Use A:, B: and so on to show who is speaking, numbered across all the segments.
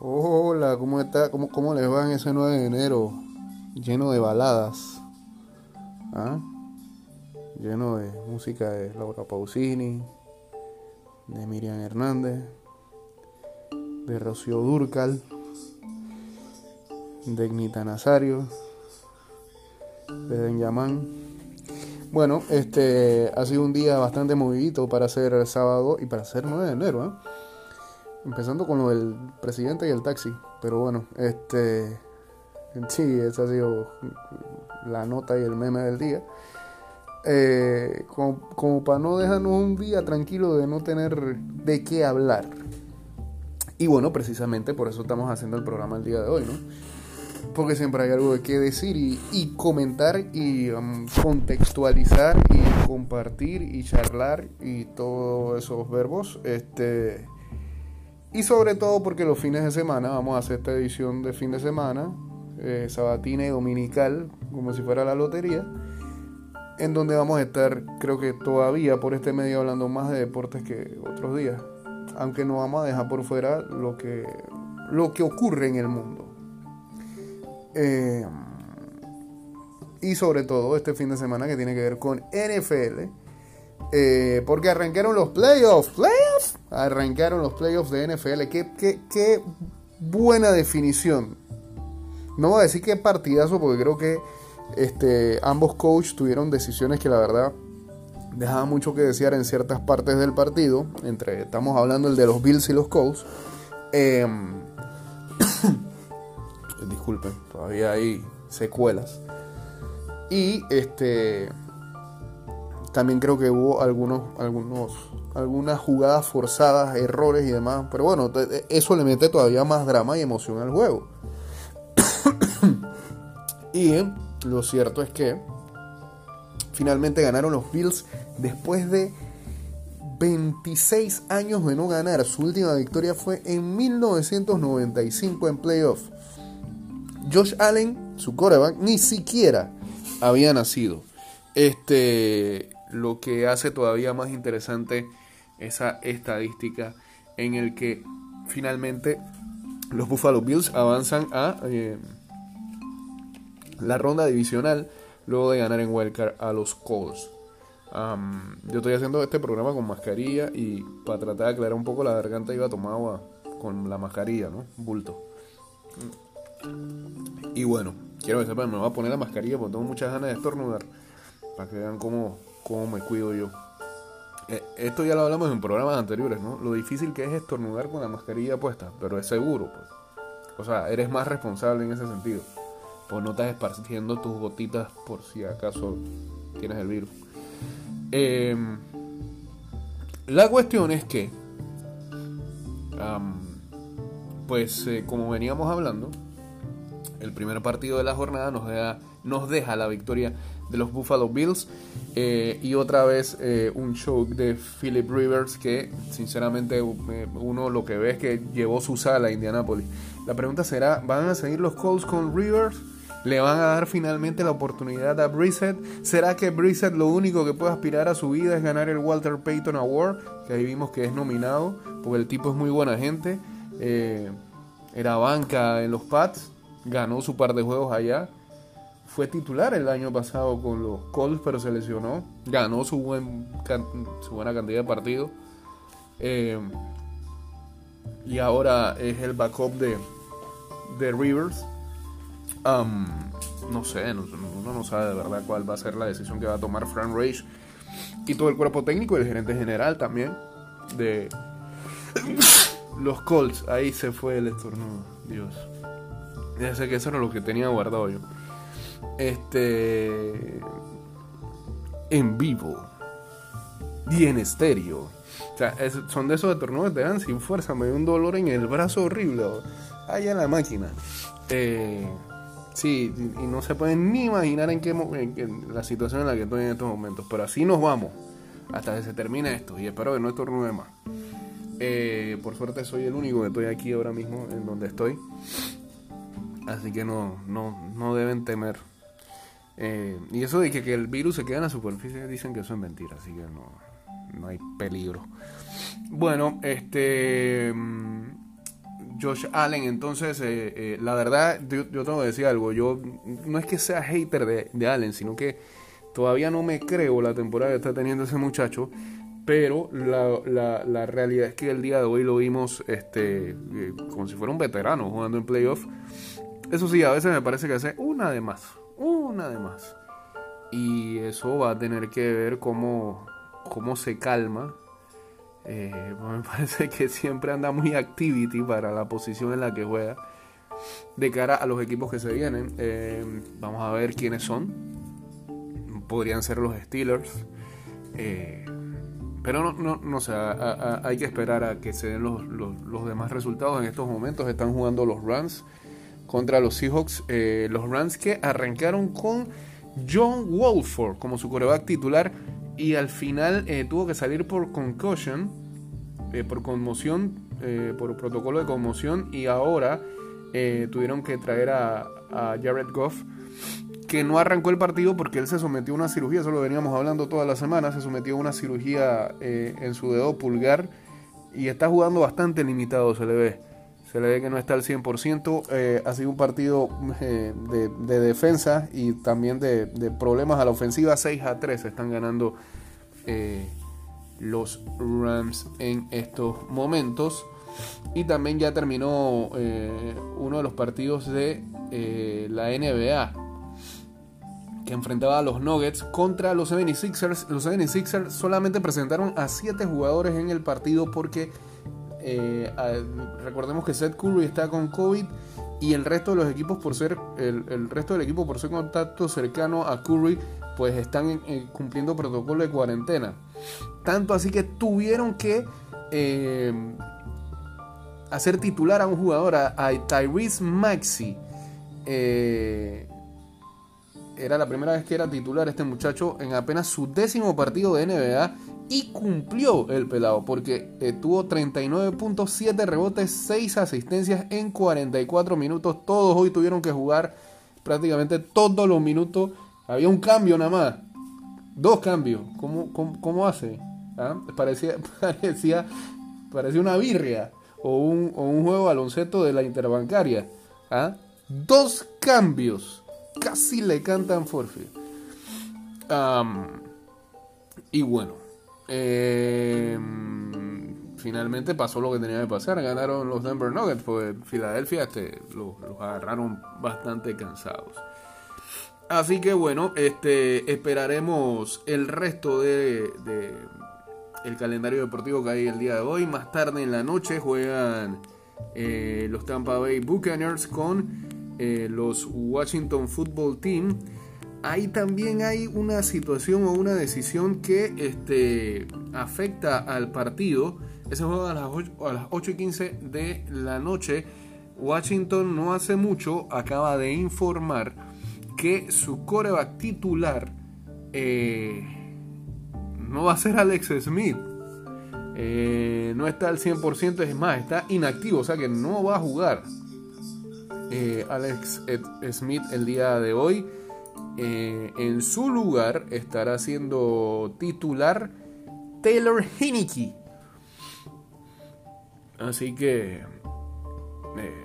A: Hola, ¿cómo está? ¿Cómo, cómo les va en ese 9 de enero? Lleno de baladas. ¿Ah? Lleno de música de Laura Pausini, de Miriam Hernández, de Rocío Durcal, de Ignita Nazario, de Benjamín. Bueno, este ha sido un día bastante movidito para ser sábado y para ser 9 de enero, ¿eh? Empezando con lo del presidente y el taxi. Pero bueno, este. Sí, esa ha sido la nota y el meme del día. Eh, como, para no dejarnos un día tranquilo de no tener de qué hablar. Y bueno, precisamente por eso estamos haciendo el programa el día de hoy, ¿no? Porque siempre hay algo de qué decir y, y comentar y um, contextualizar y compartir y charlar y todos esos verbos. Este y sobre todo porque los fines de semana, vamos a hacer esta edición de fin de semana, eh, sabatina y dominical, como si fuera la lotería, en donde vamos a estar, creo que todavía por este medio, hablando más de deportes que otros días. Aunque no vamos a dejar por fuera lo que, lo que ocurre en el mundo. Eh, y sobre todo este fin de semana que tiene que ver con NFL eh, porque arrancaron los playoffs. ¿Playoffs? Arrancaron los playoffs de NFL. Qué, qué, qué buena definición. No voy a decir qué partidazo, porque creo que este, ambos coaches tuvieron decisiones que la verdad dejaban mucho que desear en ciertas partes del partido. Entre, estamos hablando el de los Bills y los Colts. Eh, disculpen, todavía hay secuelas. Y este también creo que hubo algunos, algunos, algunas jugadas forzadas, errores y demás. Pero bueno, eso le mete todavía más drama y emoción al juego. y lo cierto es que finalmente ganaron los Bills después de 26 años de no ganar. Su última victoria fue en 1995 en playoff. Josh Allen, su coreback, ni siquiera había nacido. Este, lo que hace todavía más interesante esa estadística en el que finalmente los Buffalo Bills avanzan a eh, la ronda divisional luego de ganar en Wildcard a los Colts. yo estoy haciendo este programa con mascarilla y para tratar de aclarar un poco la garganta iba agua con la mascarilla, ¿no? Bulto. Y bueno, quiero que sepan, me voy a poner la mascarilla porque tengo muchas ganas de estornudar. Para que vean cómo, cómo me cuido yo. Eh, esto ya lo hablamos en programas anteriores, ¿no? Lo difícil que es estornudar con la mascarilla puesta, pero es seguro, pues. O sea, eres más responsable en ese sentido. Pues no estás esparciendo tus gotitas por si acaso tienes el virus. Em, la cuestión es que, pues eh, como veníamos hablando, el primer partido de la jornada nos deja, nos deja la victoria de los Buffalo Bills. Eh, y otra vez eh, un show de Philip Rivers que sinceramente eh, uno lo que ve es que llevó su sala a Indianapolis. La pregunta será, ¿van a seguir los Colts con Rivers? ¿Le van a dar finalmente la oportunidad a Brissett? ¿Será que Brissett lo único que puede aspirar a su vida es ganar el Walter Payton Award? Que ahí vimos que es nominado, porque el tipo es muy buena gente. era banca en los Pats, ganó su par de juegos allá fue titular el año pasado con los Colts, pero se lesionó. Ganó su, buen, su buena cantidad de partidos. Eh, y ahora es el backup de, de Rivers. no sé, uno no sabe de verdad cuál va a ser la decisión que va a tomar Frank Rage y todo el cuerpo técnico y el gerente general también de los Colts. Ahí se fue el estornudo, Dios. Ya sé que eso era lo que tenía guardado yo. Este. En vivo. Y en estéreo. O sea, son de esos estornudos que te dan sin fuerza. Me dio un dolor en el brazo horrible. Allá en la máquina. Eh, sí, y no se pueden ni imaginar en qué en la situación en la que estoy en estos momentos. Pero así nos vamos. Hasta que se termine esto. Y espero que no estornude más. Eh, por suerte soy el único que estoy aquí ahora mismo en donde estoy. Así que no, no, no deben temer. Eh, y eso de que, el virus se queda en la superficie, dicen que eso es mentira, así que no, no hay peligro. Bueno, este. Mm, Josh Allen. Entonces, la verdad, yo, tengo que decir algo. Yo no es que sea hater de, Allen, sino que todavía no me creo la temporada que está teniendo ese muchacho pero la, la, realidad es que el día de hoy lo vimos este, eh, como si fuera un veterano jugando en playoff. Eso sí, a veces me parece que hace una de más, una de más. Y eso va a tener que ver cómo, cómo se calma. Eh, me parece que siempre anda muy activity para la posición en la que juega. De cara a los equipos que se vienen, eh, vamos a ver quiénes son. Podrían ser los Steelers. Eh, pero no, no, no hay que esperar a que se den los, los, demás resultados. En estos momentos están jugando los Rams contra los Seahawks. Eh, los Rams que arrancaron con John Wolford como su coreback titular y al final eh, tuvo que salir por concussion, eh, por conmoción, por protocolo de conmoción y ahora tuvieron que traer a, a Jared Goff que no arrancó el partido porque él se sometió a una cirugía, eso lo veníamos hablando toda la semana, se sometió a una cirugía eh, en su dedo pulgar y está jugando bastante limitado, se le ve. Se le ve que no está al 100%. Eh, ha sido un partido eh, de, defensa y también de, problemas a la ofensiva. 6 a 3 están ganando los Rams en estos momentos. Y también ya terminó uno de los partidos de la NBA que enfrentaba a los Nuggets contra los 76ers. Los 76ers solamente presentaron a 7 jugadores en el partido porque eh, recordemos que Seth Curry está con COVID y el resto de los equipos por ser el, resto del equipo por ser contacto cercano a Curry pues están eh, cumpliendo protocolo de cuarentena. Tanto así que tuvieron que eh, hacer titular a un jugador, a, Tyrese Maxi. Era la primera vez que era titular este muchacho en apenas su décimo partido de NBA y cumplió el pelado porque eh, tuvo 39.7 rebotes, 6 asistencias en 44 minutos. Todos hoy tuvieron que jugar prácticamente todos los minutos. Había un cambio nada más. Dos cambios. ¿Cómo, cómo, hace? ¿Ah? Parecía, parecía, parecía una birria o un, o un juego baloncesto de la interbancaria. ¿Ah? Dos cambios casi le cantan forfeit. y bueno, em, finalmente pasó lo que tenía que pasar. Ganaron los Denver Nuggets, pues Filadelfia este, los, agarraron bastante cansados. Así que bueno, este, esperaremos el resto de, el calendario deportivo que hay el día de hoy. Más tarde en la noche juegan eh, los Tampa Bay Buccaneers con eh, los Washington Football Team, ahí también hay una situación o una decisión que este, afecta al partido. Ese juego a las, 8, a las 8 y 15 de la noche. Washington no hace mucho acaba de informar que su coreback titular eh, no va a ser Alex Smith. Eh, no está al 100%, es más, está inactivo, o sea que no va a jugar. Eh, Alex Smith el día de hoy. Eh, en su lugar estará siendo titular Taylor Heineke. Así que eh,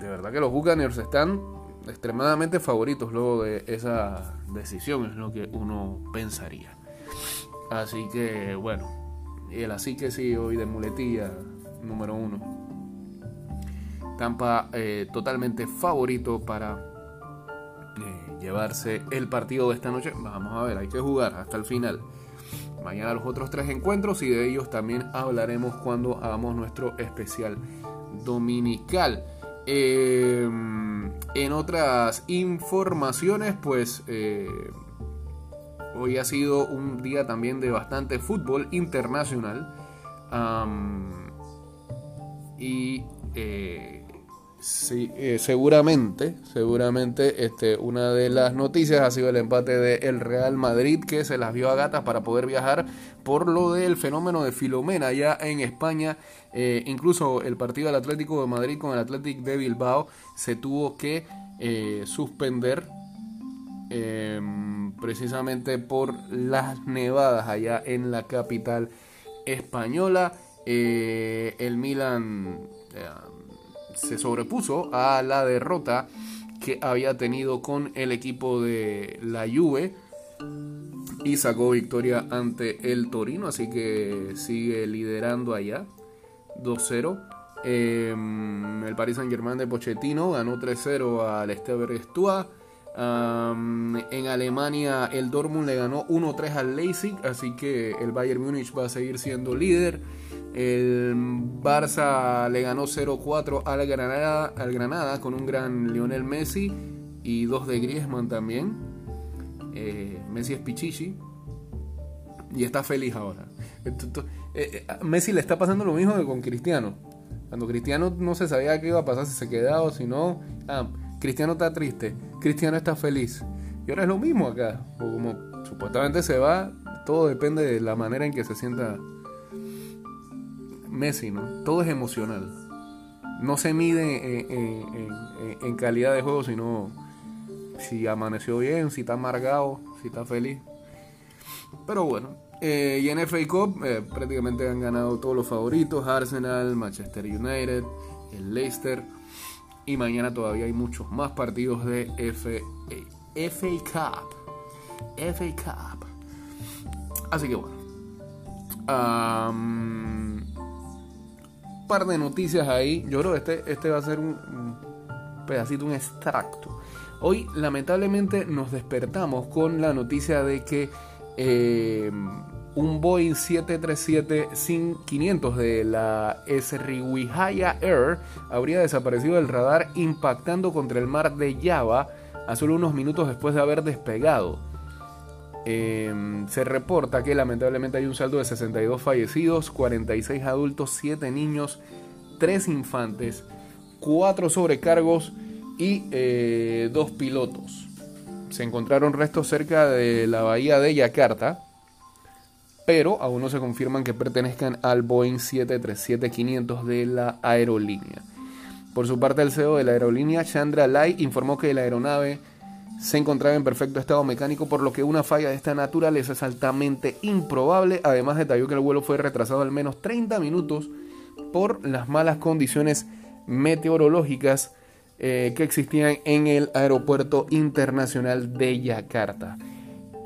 A: de verdad que los Buccaneers están extremadamente favoritos luego de esa decisión, es lo que uno pensaría. Así que bueno, el así que sí hoy de muletilla número uno. Tampa eh, totalmente favorito para llevarse el partido de esta noche. Vamos a ver, hay que jugar hasta el final. Mañana los otros tres encuentros y de ellos también hablaremos cuando hagamos nuestro especial dominical. Em, en otras informaciones, pues eh, hoy ha sido un día también de bastante fútbol internacional. y Sí, eh, seguramente, seguramente este, una de las noticias ha sido el empate del Real Madrid que se las vio a gatas para poder viajar por lo del fenómeno de Filomena allá en España. Eh, incluso el partido del Atlético de Madrid con el Atlético de Bilbao se tuvo que eh, suspender em, precisamente por las nevadas allá en la capital española. el Milan se sobrepuso a la derrota que había tenido con el equipo de la Juve y sacó victoria ante el Torino, así que sigue liderando allá 2-0. Em, el Paris Saint Germain de Pochettino ganó 3-0 al Stever Stua. en Alemania el Dortmund le ganó 1-3 al Leipzig, así que el Bayern Múnich va a seguir siendo líder. El Barça le ganó 0-4 al Granada, al Granada con un gran Lionel Messi y dos de Griezmann también. Eh, Messi es Pichichi y está feliz ahora. Eh, eh, Messi le está pasando lo mismo que con Cristiano. Cuando Cristiano no se sabía qué iba a pasar, si se quedaba o si no. Ah, Cristiano está triste, Cristiano está feliz. Y ahora es lo mismo acá. supuestamente se va, todo depende de la manera en que se sienta Messi, ¿no? Todo es emocional. No se mide en, calidad de juego, sino si amaneció bien, si está amargado, si está feliz. Pero bueno, eh, y en FA Cup eh, prácticamente han ganado todos los favoritos, Arsenal, Manchester United, el Leicester. Y mañana todavía hay muchos más partidos de FA, FA Cup. FA Cup. Así que bueno. Par de noticias ahí. Yo creo que este, este va a ser un, pedacito, un extracto. Hoy lamentablemente nos despertamos con la noticia de que eh, un Boeing 737-500 de la Sriwijaya Air habría desaparecido del radar impactando contra el mar de Java a solo unos minutos después de haber despegado. Em, se reporta que lamentablemente hay un saldo de 62 fallecidos, 46 adultos, 7 niños, 3 infantes, 4 sobrecargos y 2 eh, pilotos. Se encontraron restos cerca de la bahía de Yakarta, pero aún no se confirman que pertenezcan al Boeing 737-500 de la aerolínea. Por su parte, el CEO de la aerolínea, Chandra Lai, informó que la aeronave se encontraba en perfecto estado mecánico, por lo que una falla de esta naturaleza es altamente improbable. Además, detalló que el vuelo fue retrasado al menos 30 minutos por las malas condiciones meteorológicas eh, que existían en el aeropuerto internacional de Yakarta.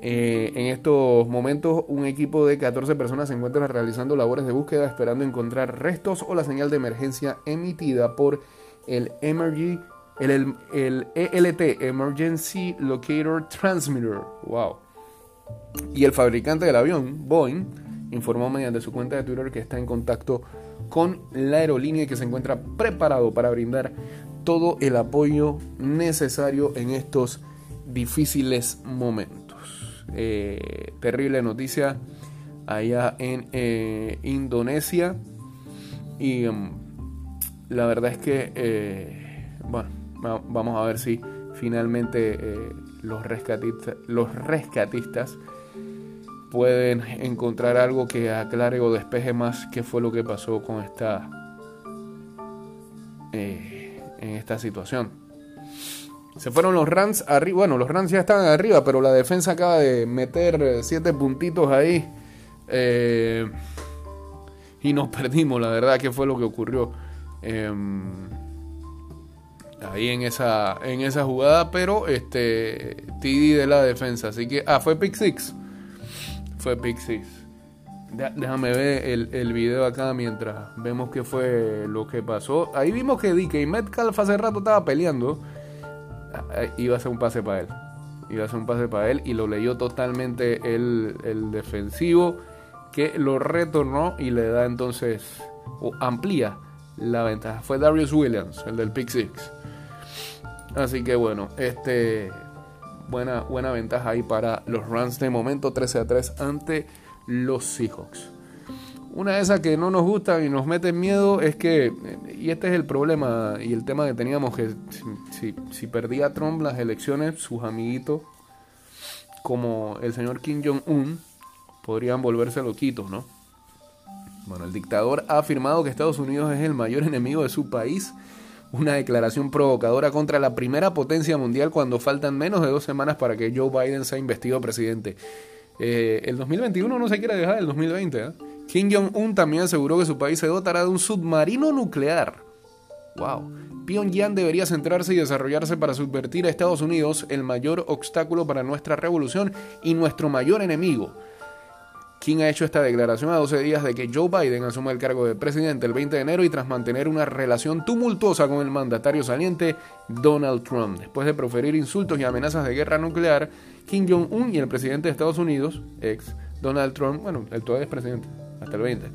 A: Eh, en estos momentos, un equipo de 14 personas se encuentra realizando labores de búsqueda esperando encontrar restos o la señal de emergencia emitida por el Emergency el, el, ELT, Emergency Locator Transmitter. Wow. Y el fabricante del avión, Boeing, informó mediante su cuenta de Twitter que está en contacto con la aerolínea y que se encuentra preparado para brindar todo el apoyo necesario en estos difíciles momentos. Eh, terrible noticia allá en eh, Indonesia y um, la verdad es que, eh, bueno, Vamos a ver si finalmente eh, los, rescatistas, los rescatistas pueden encontrar algo que aclare o despeje más qué fue lo que pasó con esta eh, en esta situación. Se fueron los Rams arriba. Bueno, los Rams ya estaban arriba, pero la defensa acaba de meter siete puntitos ahí. Eh, y nos perdimos, la verdad, que fue lo que ocurrió. Em, ahí en esa, en esa jugada, pero este TD de la defensa. Así que, ah, fue pick six. Fue pick six. Déjame ver el, el, video acá mientras vemos qué fue lo que pasó. Ahí vimos que DK Metcalf hace rato estaba peleando. Ah, ah, iba a ser un pase para él. Iba a ser un pase para él y lo leyó totalmente el, el defensivo que lo retornó y le da entonces, o amplía la ventaja. Fue Darius Williams, el del pick six. Así que bueno, este buena, buena ventaja ahí para los Rams de momento 13 a 3 ante los Seahawks. Una de esas que no nos gusta y nos mete miedo es que, y este es el problema y el tema que teníamos, que si, si perdía Trump las elecciones, sus amiguitos, como el señor Kim Jong-un, podrían volverse loquitos, ¿no? Bueno, el dictador ha afirmado que Estados Unidos es el mayor enemigo de su país una declaración provocadora contra la primera potencia mundial cuando faltan menos de dos semanas para que Joe Biden sea investido presidente. Eh, el 2021 no se quiere dejar del 2020. ¿eh? Kim Jong-un también aseguró que su país se dotará de un submarino nuclear Wow. Pyongyang debería centrarse y desarrollarse para subvertir a Estados Unidos, el mayor obstáculo para nuestra revolución y nuestro mayor enemigo. Kim ha hecho esta declaración a 12 días de que Joe Biden asuma el cargo de presidente el 20 de enero y tras mantener una relación tumultuosa con el mandatario saliente Donald Trump. Después de proferir insultos y amenazas de guerra nuclear, Kim Jong-un y el presidente de Estados Unidos, ex Donald Trump, bueno, el todavía es presidente, hasta el 20,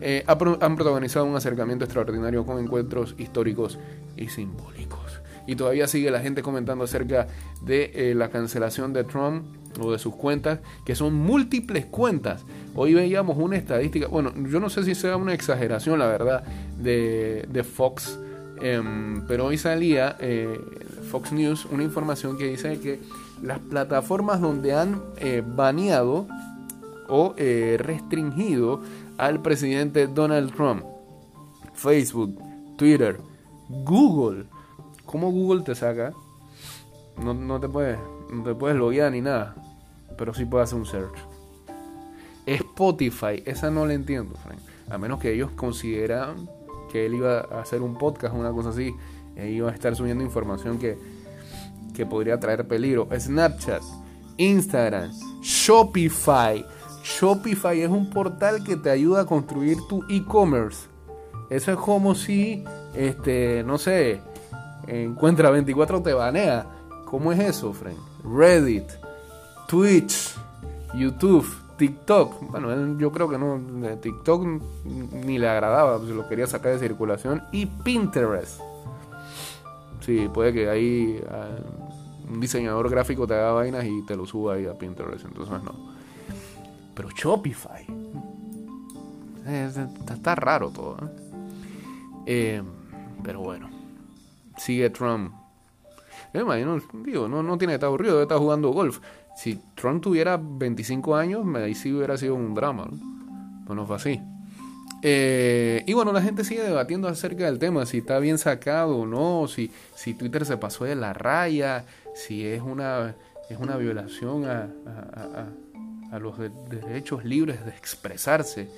A: eh, han protagonizado un acercamiento extraordinario con encuentros históricos y simbólicos. Y todavía sigue la gente comentando acerca de eh, la cancelación de Trump o de sus cuentas, que son múltiples cuentas. Hoy veíamos una estadística, bueno, yo no sé si sea una exageración, la verdad, de, de Fox, em, pero hoy salía eh, Fox News una información que dice que las plataformas donde han eh, baneado o restringido al presidente Donald Trump, Facebook, Twitter, Google, ¿cómo Google te saca? No, no te puedes no te puedes loguear ni nada pero sí puede hacer un search. Spotify, esa no la entiendo, Frank. A menos que ellos consideran que él iba a hacer un podcast o una cosa así, e iba a estar subiendo información que, que podría traer peligro. Snapchat, Instagram, Shopify. Shopify es un portal que te ayuda a construir tu e-commerce. Eso es como si, este, no sé, encuentra 24 te banea. ¿Cómo es eso, Frank? Reddit, Twitch, YouTube, TikTok. Bueno, yo creo que no, TikTok ni le agradaba, pues lo quería sacar de circulación. Y Pinterest. Sí, puede que ahí ah, un diseñador gráfico te haga vainas y te lo suba ahí a Pinterest, entonces no. Pero Shopify. está, raro todo. ¿eh? Eh, pero bueno. Sigue Trump. Yo imagino, digo, no, no tiene que estar aburrido, debe estar jugando golf. Si Trump tuviera 25 años, ahí sí hubiera sido un drama. ¿no? Pues no fue así. Eh, y bueno, la gente sigue debatiendo acerca del tema, si está bien sacado o no, si, si Twitter se pasó de la raya, si es una, es una violación a, a, a, los derechos libres de expresarse.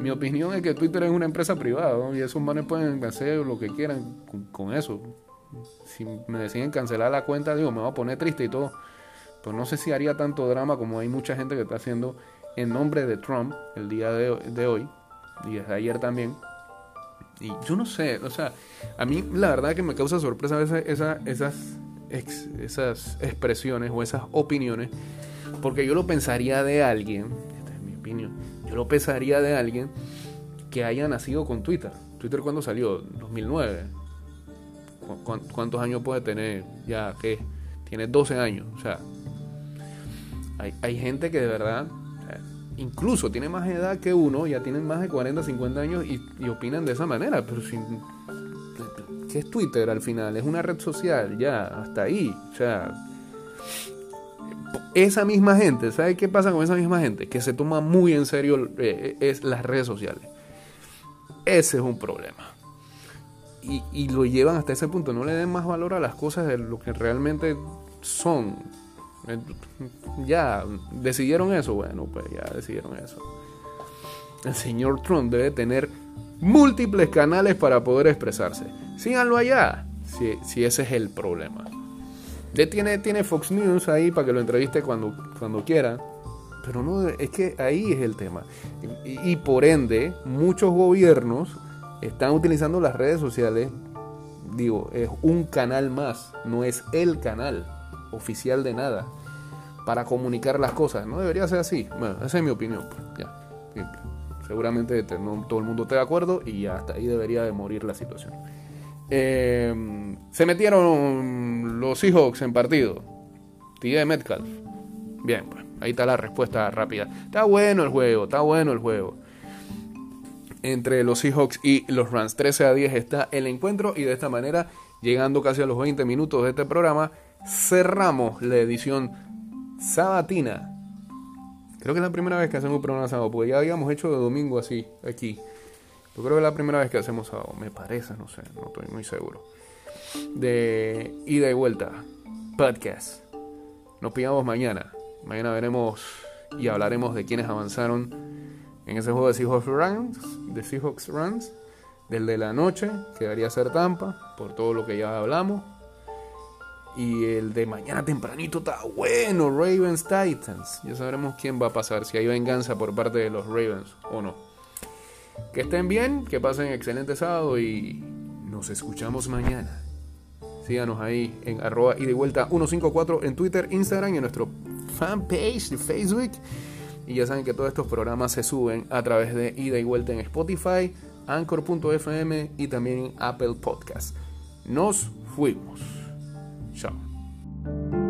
A: Mi opinión es que Twitter es una empresa privada y esos manes pueden hacer lo que quieran con, con eso. Si me deciden cancelar la cuenta, digo, me voy a poner triste y todo pues no sé si haría tanto drama como hay mucha gente que está haciendo en nombre de Trump el día de, hoy y desde ayer también. Y yo no sé, o sea, a mí la verdad que me causa sorpresa esa, esas, esas expresiones o esas opiniones, porque yo lo pensaría de alguien, esta es mi opinión, yo lo pensaría de alguien que haya nacido con Twitter. Twitter cuando salió, 2009. ¿Cuántos años puede tener? Ya que tiene 12 años, o sea, hay, gente que de verdad, incluso tiene más edad que uno, ya tienen más de 40, 50 años y, opinan de esa manera. Pero sin, ¿qué es Twitter al final? Es una red social, ya, hasta ahí. O sea, esa misma gente, ¿sabe qué pasa con esa misma gente? Que se toma muy en serio eh, es las redes sociales. Ese es un problema. Y, y, lo llevan hasta ese punto. No le den más valor a las cosas de lo que realmente son. Eh, ya decidieron eso, bueno, pues ya decidieron eso. El señor Trump debe tener múltiples canales para poder expresarse. Síganlo allá, si, si ese es el problema. Tiene, tiene Fox News ahí para que lo entreviste cuando, cuando quiera. Pero no, es que ahí es el tema. Y, por ende, muchos gobiernos están utilizando las redes sociales. Digo, es un canal más, no es el canal oficial de nada para comunicar las cosas. No debería ser así. Bueno, esa es mi opinión. Pues, ya, Seguramente no todo el mundo esté de acuerdo y hasta ahí debería de morir la situación. Eh, se metieron los Seahawks en partido. de Metcalf. Bien, pues ahí está la respuesta rápida. Está bueno el juego, está bueno el juego. Entre los Seahawks y los Rams. 13 a 10 está el encuentro y de esta manera, llegando casi a los 20 minutos de este programa, cerramos la edición sabatina. Creo que es la primera vez que hacemos un programa sábado, porque ya habíamos hecho de domingo así, aquí. Yo creo que es la primera vez que hacemos sábado, me parece, no sé, no estoy muy seguro. De ida y vuelta, podcast. Nos pillamos mañana. Mañana veremos y hablaremos de quienes avanzaron en ese juego de Seahawks Runs, de Seahawks Del de la noche quedaría ser Tampa, por todo lo que ya hablamos. Y el de mañana tempranito está bueno, Ravens Titans. Ya sabremos quién va a pasar, si hay venganza por parte de los Ravens o no. Que estén bien, que pasen excelente sábado y nos escuchamos mañana. Síganos ahí en arroba y vuelta 154 en Twitter, Instagram y en nuestro fanpage de Facebook. Y ya saben que todos estos programas se suben a través de ida y vuelta en Spotify, Anchor.fm y también en Apple Podcast. Nos fuimos. Chao.